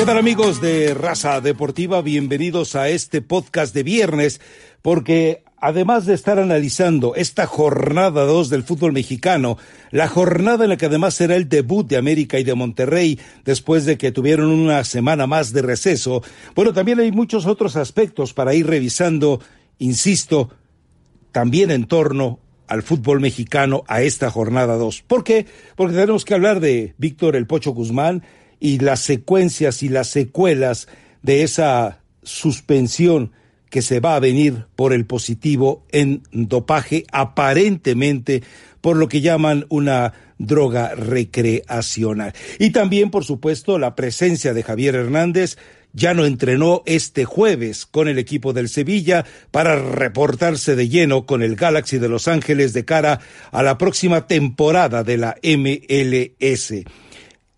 ¿Qué tal amigos de Raza Deportiva? Bienvenidos a este podcast de viernes, porque además de estar analizando esta jornada 2 del fútbol mexicano, la jornada en la que además será el debut de América y de Monterrey después de que tuvieron una semana más de receso, bueno, también hay muchos otros aspectos para ir revisando, insisto, también en torno al fútbol mexicano a esta jornada 2. ¿Por qué? Porque tenemos que hablar de Víctor El Pocho Guzmán, y las secuencias y las secuelas de esa suspensión que se va a venir por el positivo en dopaje, aparentemente por lo que llaman una droga recreacional. Y también, por supuesto, la presencia de Javier Hernández ya no entrenó este jueves con el equipo del Sevilla para reportarse de lleno con el Galaxy de Los Ángeles de cara a la próxima temporada de la MLS.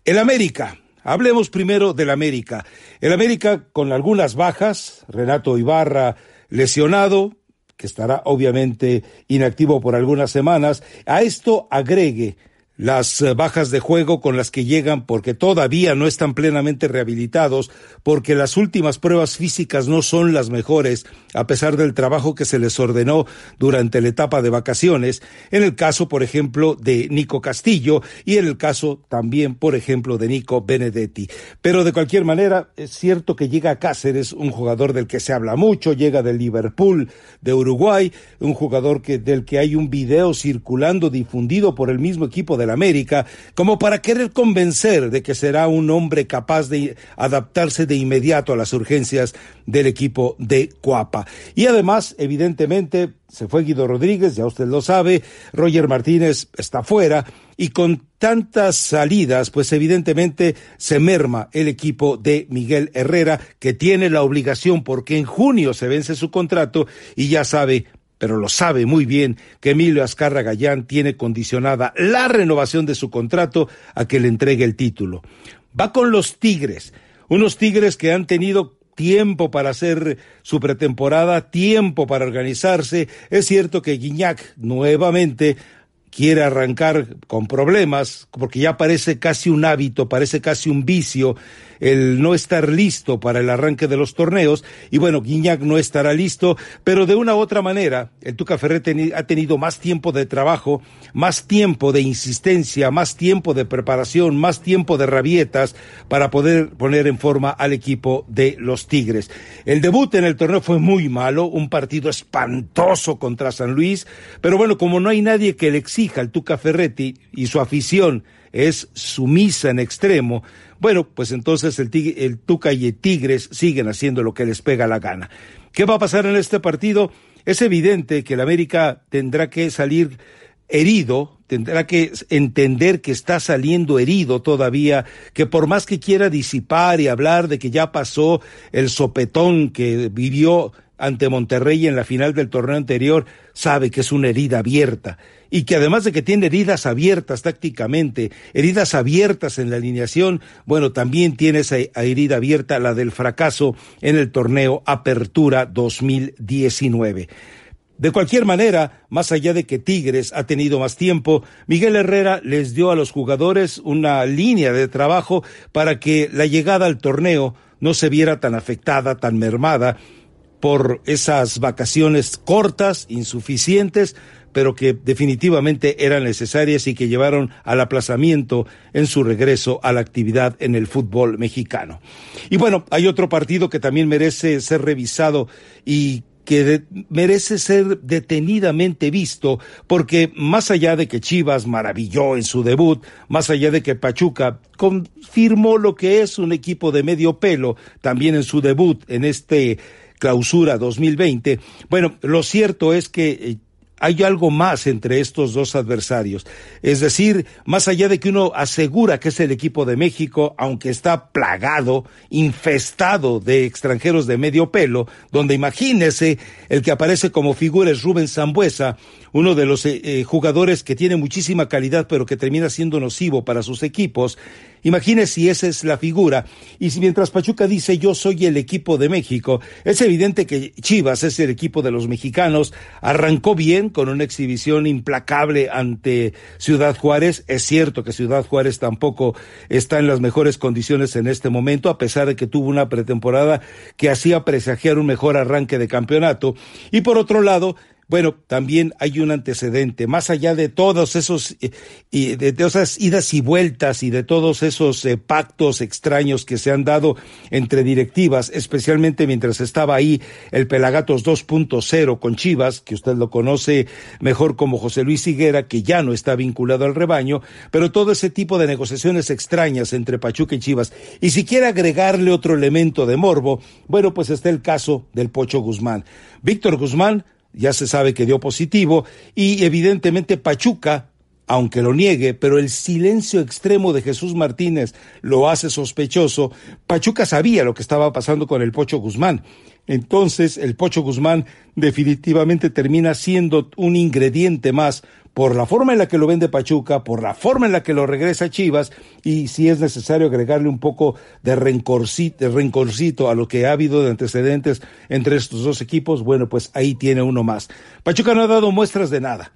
El América Hablemos primero del América. El América con algunas bajas, Renato Ibarra lesionado, que estará obviamente inactivo por algunas semanas. A esto agregue las eh, bajas de juego con las que llegan porque todavía no están plenamente rehabilitados, porque las últimas pruebas físicas no son las mejores, a pesar del trabajo que se les ordenó durante la etapa de vacaciones, en el caso, por ejemplo, de Nico Castillo y en el caso también, por ejemplo, de Nico Benedetti. Pero de cualquier manera, es cierto que llega a Cáceres, un jugador del que se habla mucho, llega del Liverpool, de Uruguay, un jugador que, del que hay un video circulando, difundido por el mismo equipo de la América, como para querer convencer de que será un hombre capaz de adaptarse de inmediato a las urgencias del equipo de Coapa. Y además, evidentemente, se fue Guido Rodríguez, ya usted lo sabe, Roger Martínez está fuera, y con tantas salidas, pues evidentemente se merma el equipo de Miguel Herrera, que tiene la obligación, porque en junio se vence su contrato y ya sabe pero lo sabe muy bien que Emilio Azcarra Gallán tiene condicionada la renovación de su contrato a que le entregue el título. Va con los Tigres, unos Tigres que han tenido tiempo para hacer su pretemporada, tiempo para organizarse. Es cierto que Guiñac nuevamente quiere arrancar con problemas, porque ya parece casi un hábito, parece casi un vicio el no estar listo para el arranque de los torneos, y bueno, Guiñac no estará listo, pero de una u otra manera, el Tuca Ferret ha tenido más tiempo de trabajo, más tiempo de insistencia, más tiempo de preparación, más tiempo de rabietas para poder poner en forma al equipo de los Tigres. El debut en el torneo fue muy malo, un partido espantoso contra San Luis, pero bueno, como no hay nadie que le exija al Tuca Ferretti y su afición es sumisa en extremo, bueno, pues entonces el, el Tuca y el Tigres siguen haciendo lo que les pega la gana. ¿Qué va a pasar en este partido? Es evidente que el América tendrá que salir herido, tendrá que entender que está saliendo herido todavía, que por más que quiera disipar y hablar de que ya pasó el sopetón que vivió ante Monterrey en la final del torneo anterior, sabe que es una herida abierta y que además de que tiene heridas abiertas tácticamente, heridas abiertas en la alineación, bueno, también tiene esa herida abierta, la del fracaso en el torneo Apertura 2019. De cualquier manera, más allá de que Tigres ha tenido más tiempo, Miguel Herrera les dio a los jugadores una línea de trabajo para que la llegada al torneo no se viera tan afectada, tan mermada por esas vacaciones cortas, insuficientes, pero que definitivamente eran necesarias y que llevaron al aplazamiento en su regreso a la actividad en el fútbol mexicano. Y bueno, hay otro partido que también merece ser revisado y que merece ser detenidamente visto, porque más allá de que Chivas maravilló en su debut, más allá de que Pachuca confirmó lo que es un equipo de medio pelo también en su debut en este clausura 2020. Bueno, lo cierto es que eh, hay algo más entre estos dos adversarios. Es decir, más allá de que uno asegura que es el equipo de México, aunque está plagado, infestado de extranjeros de medio pelo, donde imagínese el que aparece como figura es Rubén Zambuesa, uno de los eh, eh, jugadores que tiene muchísima calidad pero que termina siendo nocivo para sus equipos, Imagine si esa es la figura. Y si mientras Pachuca dice yo soy el equipo de México, es evidente que Chivas es el equipo de los mexicanos. Arrancó bien con una exhibición implacable ante Ciudad Juárez. Es cierto que Ciudad Juárez tampoco está en las mejores condiciones en este momento, a pesar de que tuvo una pretemporada que hacía presagiar un mejor arranque de campeonato. Y por otro lado, bueno, también hay un antecedente, más allá de todos esos, eh, de, esas idas y vueltas y de todos esos eh, pactos extraños que se han dado entre directivas, especialmente mientras estaba ahí el Pelagatos 2.0 con Chivas, que usted lo conoce mejor como José Luis Higuera, que ya no está vinculado al rebaño, pero todo ese tipo de negociaciones extrañas entre Pachuca y Chivas. Y si quiere agregarle otro elemento de morbo, bueno, pues está el caso del Pocho Guzmán. Víctor Guzmán ya se sabe que dio positivo y evidentemente Pachuca, aunque lo niegue, pero el silencio extremo de Jesús Martínez lo hace sospechoso, Pachuca sabía lo que estaba pasando con el Pocho Guzmán. Entonces el Pocho Guzmán definitivamente termina siendo un ingrediente más por la forma en la que lo vende Pachuca, por la forma en la que lo regresa Chivas y si es necesario agregarle un poco de rencorcito, a lo que ha habido de antecedentes entre estos dos equipos, bueno, pues ahí tiene uno más. Pachuca no ha dado muestras de nada.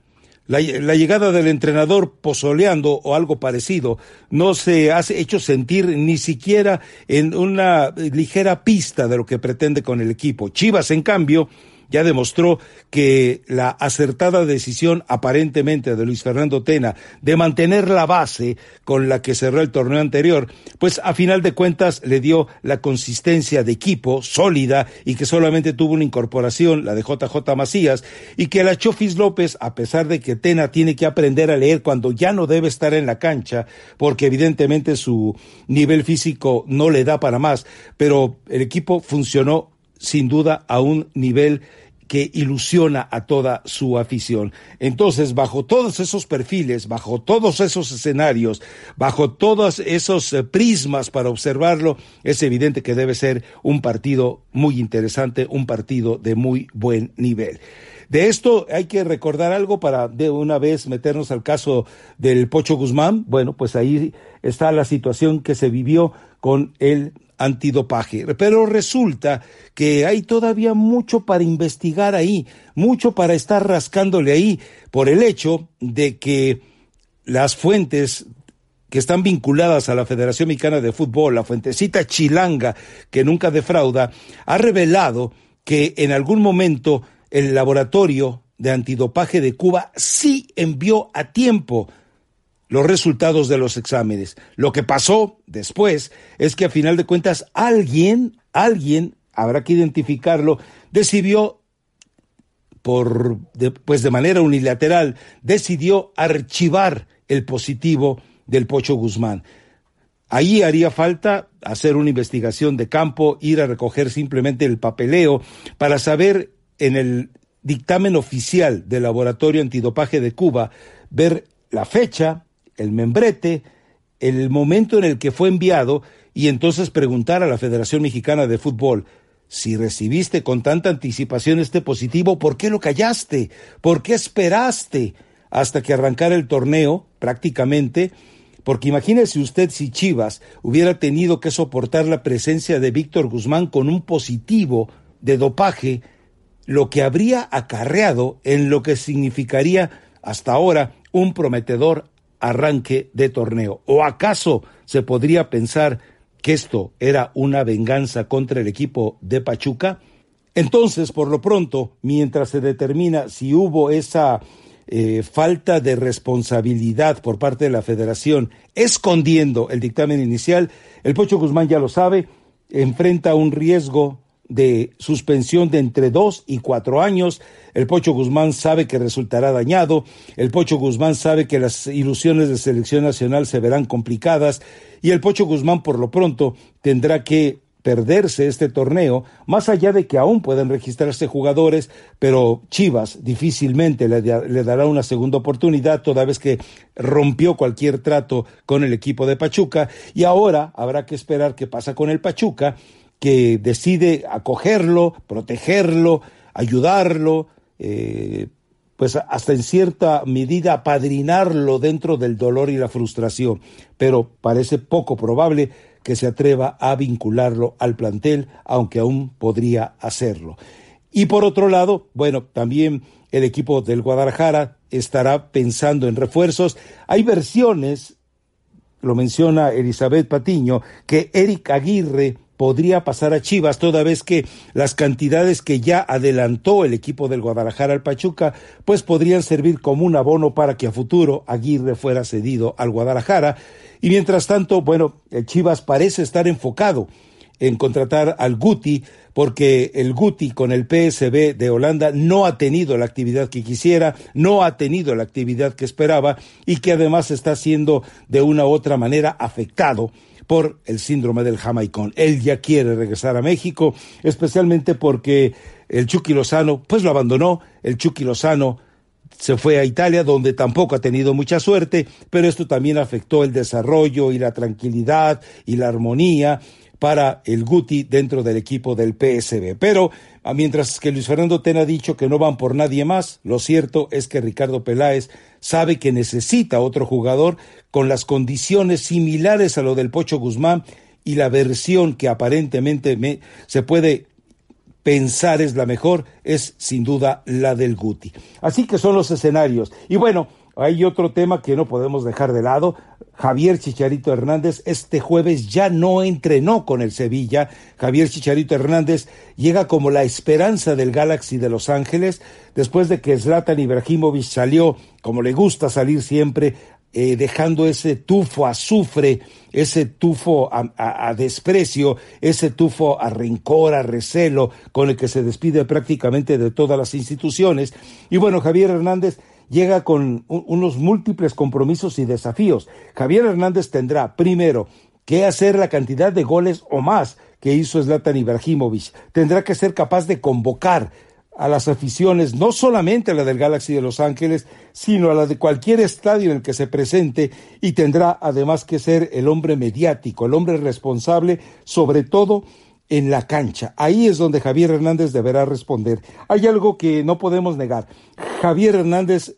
La, la, llegada del entrenador pozoleando o algo parecido no se ha hecho sentir ni siquiera en una ligera pista de lo que pretende con el equipo. Chivas, en cambio, ya demostró que la acertada decisión aparentemente de Luis Fernando Tena de mantener la base con la que cerró el torneo anterior, pues a final de cuentas le dio la consistencia de equipo sólida y que solamente tuvo una incorporación, la de JJ Macías, y que la Chofis López, a pesar de que Tena tiene que aprender a leer cuando ya no debe estar en la cancha, porque evidentemente su nivel físico no le da para más, pero el equipo funcionó sin duda a un nivel que ilusiona a toda su afición. Entonces, bajo todos esos perfiles, bajo todos esos escenarios, bajo todos esos eh, prismas para observarlo, es evidente que debe ser un partido muy interesante, un partido de muy buen nivel. De esto hay que recordar algo para de una vez meternos al caso del Pocho Guzmán. Bueno, pues ahí está la situación que se vivió con el antidopaje. Pero resulta que hay todavía mucho para investigar ahí, mucho para estar rascándole ahí, por el hecho de que las fuentes que están vinculadas a la Federación Mexicana de Fútbol, la fuentecita chilanga que nunca defrauda, ha revelado que en algún momento el laboratorio de antidopaje de Cuba sí envió a tiempo los resultados de los exámenes. Lo que pasó después es que a final de cuentas alguien, alguien, habrá que identificarlo, decidió por pues de manera unilateral decidió archivar el positivo del Pocho Guzmán. Ahí haría falta hacer una investigación de campo, ir a recoger simplemente el papeleo para saber en el dictamen oficial del Laboratorio Antidopaje de Cuba, ver la fecha, el membrete, el momento en el que fue enviado y entonces preguntar a la Federación Mexicana de Fútbol, si recibiste con tanta anticipación este positivo, ¿por qué lo callaste? ¿Por qué esperaste hasta que arrancara el torneo prácticamente? Porque imagínese usted si Chivas hubiera tenido que soportar la presencia de Víctor Guzmán con un positivo de dopaje, lo que habría acarreado en lo que significaría hasta ahora un prometedor arranque de torneo. ¿O acaso se podría pensar que esto era una venganza contra el equipo de Pachuca? Entonces, por lo pronto, mientras se determina si hubo esa eh, falta de responsabilidad por parte de la federación, escondiendo el dictamen inicial, el Pocho Guzmán ya lo sabe, enfrenta un riesgo de suspensión de entre dos y cuatro años. El Pocho Guzmán sabe que resultará dañado. El Pocho Guzmán sabe que las ilusiones de selección nacional se verán complicadas. Y el Pocho Guzmán, por lo pronto, tendrá que perderse este torneo, más allá de que aún pueden registrarse jugadores, pero Chivas difícilmente le, le, dará una segunda oportunidad, toda vez que rompió cualquier trato con el equipo de Pachuca, y ahora habrá que esperar qué pasa con el Pachuca, que decide acogerlo, protegerlo, ayudarlo, eh, pues hasta en cierta medida apadrinarlo dentro del dolor y la frustración, pero parece poco probable que se atreva a vincularlo al plantel, aunque aún podría hacerlo. Y por otro lado, bueno, también el equipo del Guadalajara estará pensando en refuerzos. Hay versiones, lo menciona Elizabeth Patiño, que Eric Aguirre podría pasar a Chivas, toda vez que las cantidades que ya adelantó el equipo del Guadalajara al Pachuca, pues podrían servir como un abono para que a futuro Aguirre fuera cedido al Guadalajara. Y mientras tanto, bueno, el Chivas parece estar enfocado en contratar al Guti, porque el Guti con el PSB de Holanda no ha tenido la actividad que quisiera, no ha tenido la actividad que esperaba y que además está siendo de una u otra manera afectado por el síndrome del jamaicón. Él ya quiere regresar a México, especialmente porque el Chucky Lozano, pues lo abandonó, el Chucky Lozano se fue a Italia, donde tampoco ha tenido mucha suerte, pero esto también afectó el desarrollo y la tranquilidad y la armonía para el Guti dentro del equipo del PSB. Pero ah, mientras que Luis Fernando Ten ha dicho que no van por nadie más, lo cierto es que Ricardo Peláez sabe que necesita otro jugador con las condiciones similares a lo del Pocho Guzmán y la versión que aparentemente se puede pensar es la mejor es sin duda la del Guti. Así que son los escenarios. Y bueno, hay otro tema que no podemos dejar de lado. Javier Chicharito Hernández este jueves ya no entrenó con el Sevilla. Javier Chicharito Hernández llega como la esperanza del Galaxy de Los Ángeles después de que Zlatan Ibrahimovic salió, como le gusta salir siempre, eh, dejando ese tufo a azufre, ese tufo a, a, desprecio, ese tufo a rencor, a recelo, con el que se despide prácticamente de todas las instituciones. Y bueno, Javier Hernández llega con unos múltiples compromisos y desafíos. Javier Hernández tendrá, primero, que hacer la cantidad de goles o más que hizo Zlatan Ibrahimovic. Tendrá que ser capaz de convocar a las aficiones, no solamente a la del Galaxy de Los Ángeles, sino a la de cualquier estadio en el que se presente y tendrá además que ser el hombre mediático, el hombre responsable, sobre todo en la cancha. Ahí es donde Javier Hernández deberá responder. Hay algo que no podemos negar. Javier Hernández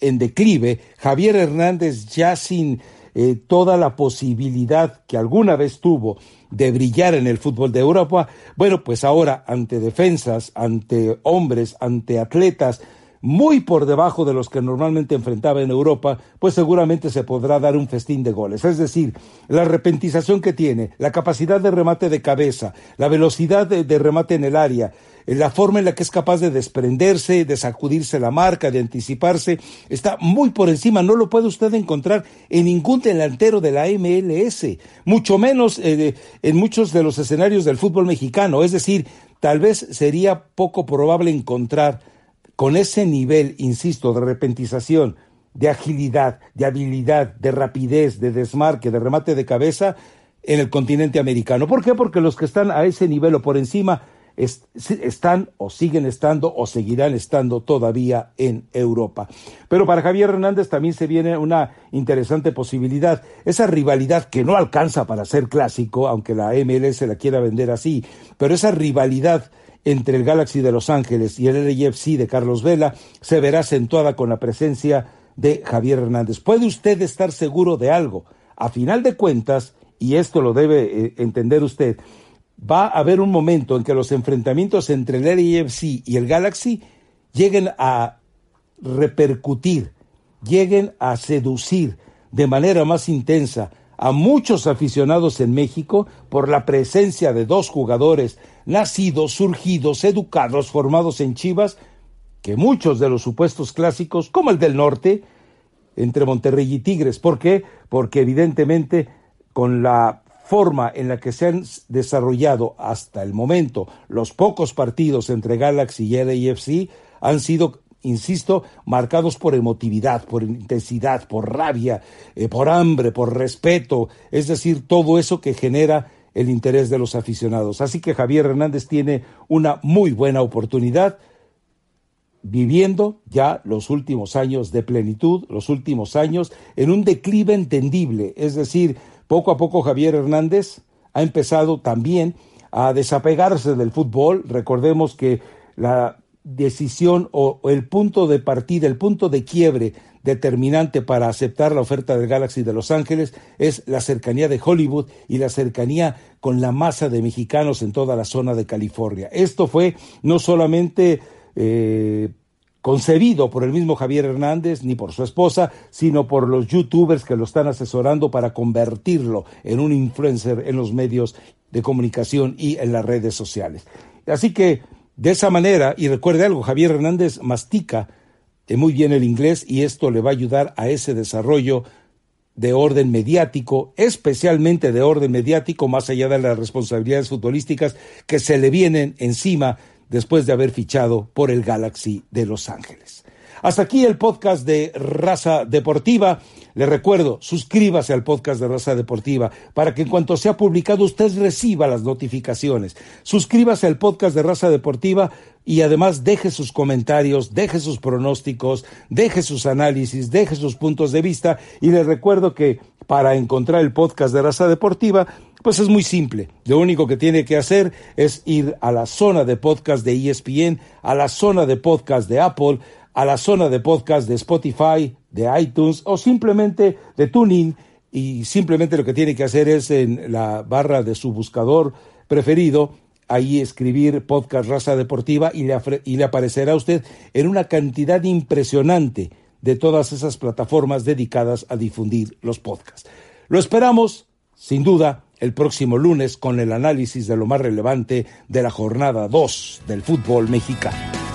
en declive, Javier Hernández ya sin eh, toda la posibilidad que alguna vez tuvo de brillar en el fútbol de Europa, bueno, pues ahora ante defensas, ante hombres, ante atletas muy por debajo de los que normalmente enfrentaba en Europa, pues seguramente se podrá dar un festín de goles. Es decir, la repentización que tiene, la capacidad de remate de cabeza, la velocidad de, remate en el área, la forma en la que es capaz de desprenderse, de sacudirse la marca, de anticiparse, está muy por encima. No lo puede usted encontrar en ningún delantero de la MLS, mucho menos eh, en muchos de los escenarios del fútbol mexicano. Es decir, tal vez sería poco probable encontrar con ese nivel, insisto, de repentización, de agilidad, de habilidad, de rapidez, de desmarque, de remate de cabeza en el continente americano. ¿Por qué? Porque los que están a ese nivel o por encima están o siguen estando o seguirán estando todavía en Europa. Pero para Javier Hernández también se viene una interesante posibilidad, esa rivalidad que no alcanza para ser clásico, aunque la MLS la quiera vender así, pero esa rivalidad entre el Galaxy de Los Ángeles y el LAFC de Carlos Vela se verá acentuada con la presencia de Javier Hernández. ¿Puede usted estar seguro de algo? A final de cuentas, y esto lo debe eh, entender usted, va a haber un momento en que los enfrentamientos entre el LAFC y el Galaxy lleguen a repercutir, lleguen a seducir de manera más intensa a muchos aficionados en México por la presencia de dos jugadores nacidos, surgidos, educados, formados en Chivas, que muchos de los supuestos clásicos, como el del norte, entre Monterrey y Tigres. ¿Por qué? Porque evidentemente con la forma en la que se han desarrollado hasta el momento los pocos partidos entre Galaxy y LAFC han sido insisto, marcados por emotividad, por intensidad, por rabia, eh, por hambre, por respeto, es decir, todo eso que genera el interés de los aficionados. Así que Javier Hernández tiene una muy buena oportunidad viviendo ya los últimos años de plenitud, los últimos años en un declive entendible, es decir, poco a poco Javier Hernández ha empezado también a desapegarse del fútbol. Recordemos que la decisión o, el punto de partida, el punto de quiebre determinante para aceptar la oferta del Galaxy de Los Ángeles es la cercanía de Hollywood y la cercanía con la masa de mexicanos en toda la zona de California. Esto fue no solamente eh, concebido por el mismo Javier Hernández ni por su esposa, sino por los youtubers que lo están asesorando para convertirlo en un influencer en los medios de comunicación y en las redes sociales. Así que de esa manera, y recuerde algo, Javier Hernández mastica eh, muy bien el inglés y esto le va a ayudar a ese desarrollo de orden mediático, especialmente de orden mediático, más allá de las responsabilidades futbolísticas que se le vienen encima después de haber fichado por el Galaxy de Los Ángeles. Hasta aquí el podcast de Raza Deportiva. Le recuerdo, suscríbase al podcast de Raza Deportiva para que en cuanto sea publicado usted reciba las notificaciones. Suscríbase al podcast de Raza Deportiva y además deje sus comentarios, deje sus pronósticos, deje sus análisis, deje sus puntos de vista y le recuerdo que para encontrar el podcast de Raza Deportiva pues es muy simple. Lo único que tiene que hacer es ir a la zona de podcast de ESPN, a la zona de podcast de Apple, a la zona de podcast de Spotify, de iTunes o simplemente de Tuning y simplemente lo que tiene que hacer es en la barra de su buscador preferido ahí escribir podcast raza deportiva y le, y le aparecerá a usted en una cantidad impresionante de todas esas plataformas dedicadas a difundir los podcasts. Lo esperamos, sin duda, el próximo lunes con el análisis de lo más relevante de la jornada 2 del fútbol mexicano.